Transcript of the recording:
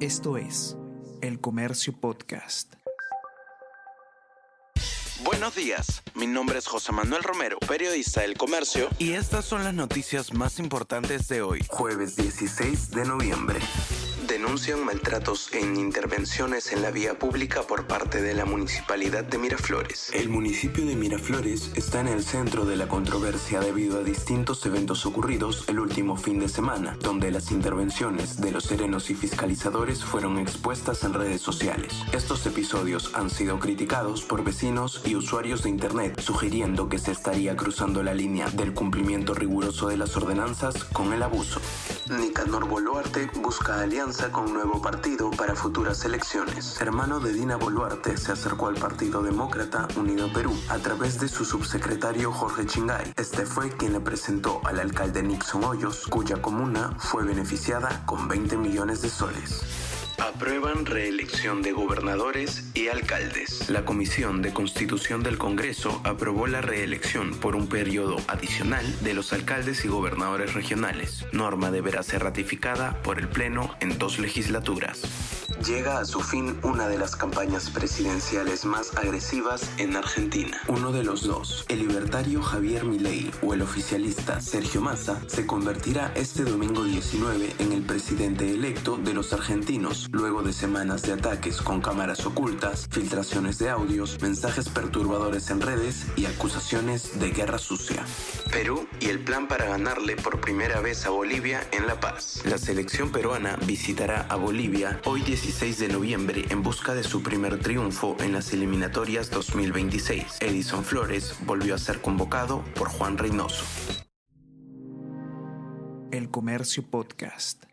Esto es El Comercio Podcast. Buenos días, mi nombre es José Manuel Romero, periodista del Comercio, y estas son las noticias más importantes de hoy, jueves 16 de noviembre denuncian maltratos en intervenciones en la vía pública por parte de la Municipalidad de Miraflores. El municipio de Miraflores está en el centro de la controversia debido a distintos eventos ocurridos el último fin de semana, donde las intervenciones de los serenos y fiscalizadores fueron expuestas en redes sociales. Estos episodios han sido criticados por vecinos y usuarios de Internet, sugiriendo que se estaría cruzando la línea del cumplimiento riguroso de las ordenanzas con el abuso. Nicanor Boluarte busca alianza con nuevo partido para futuras elecciones. Hermano de Dina Boluarte se acercó al Partido Demócrata Unido Perú a través de su subsecretario Jorge Chingay. Este fue quien le presentó al alcalde Nixon Hoyos, cuya comuna fue beneficiada con 20 millones de soles. Aprueban reelección de gobernadores y alcaldes. La Comisión de Constitución del Congreso aprobó la reelección por un periodo adicional de los alcaldes y gobernadores regionales. Norma deberá ser ratificada por el Pleno en dos legislaturas llega a su fin una de las campañas presidenciales más agresivas en Argentina. Uno de los dos, el libertario Javier Milei o el oficialista Sergio Massa, se convertirá este domingo 19 en el presidente electo de los argentinos, luego de semanas de ataques con cámaras ocultas, filtraciones de audios, mensajes perturbadores en redes y acusaciones de guerra sucia. Perú y el plan para ganarle por primera vez a Bolivia en La Paz. La selección peruana visitará a Bolivia hoy 16 de noviembre en busca de su primer triunfo en las eliminatorias 2026. Edison Flores volvió a ser convocado por Juan Reynoso. El Comercio Podcast.